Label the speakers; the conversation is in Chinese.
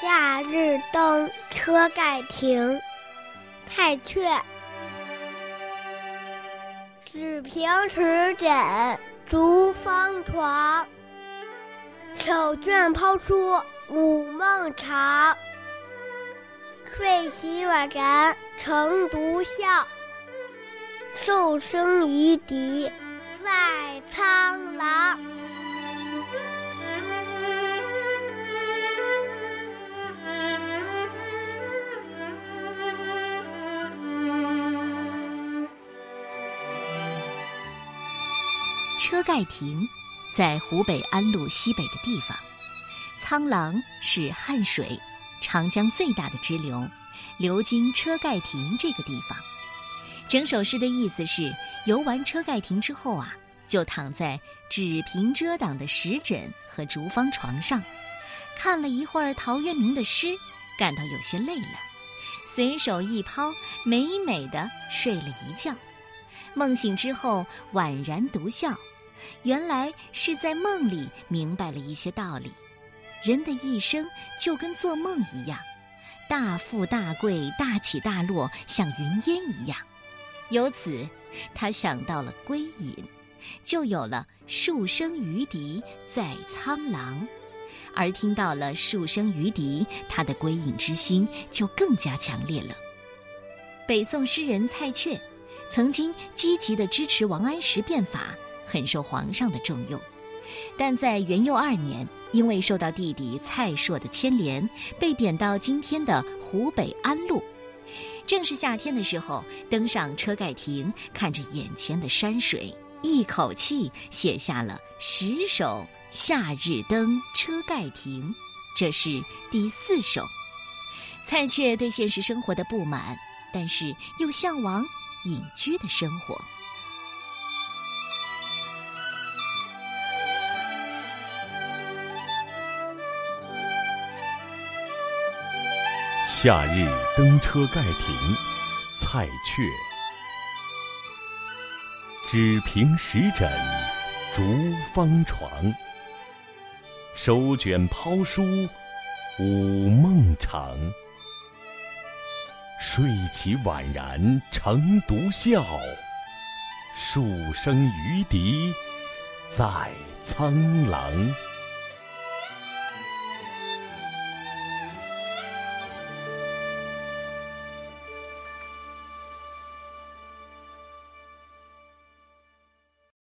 Speaker 1: 夏日登车盖亭，蔡确。纸平石枕逐方床，手卷抛书午梦长。睡起宛然成独笑，数声于笛在苍
Speaker 2: 车盖亭在湖北安陆西北的地方，苍狼是汉水、长江最大的支流，流经车盖亭这个地方。整首诗的意思是：游完车盖亭之后啊，就躺在纸屏遮挡的石枕和竹方床上，看了一会儿陶渊明的诗，感到有些累了，随手一抛，美美的睡了一觉。梦醒之后，宛然独笑。原来是在梦里明白了一些道理，人的一生就跟做梦一样，大富大贵、大起大落，像云烟一样。由此，他想到了归隐，就有了“数声于笛，在苍狼”。而听到了“数声于笛”，他的归隐之心就更加强烈了。北宋诗人蔡确，曾经积极地支持王安石变法。很受皇上的重用，但在元佑二年，因为受到弟弟蔡硕的牵连，被贬到今天的湖北安陆。正是夏天的时候，登上车盖亭，看着眼前的山水，一口气写下了十首《夏日登车盖亭》，这是第四首。蔡确对现实生活的不满，但是又向往隐居的生活。
Speaker 3: 夏日登车盖亭，蔡确。纸屏石枕，竹方床。手卷抛书，午梦长。睡起宛然成独笑，数声于笛，在苍狼。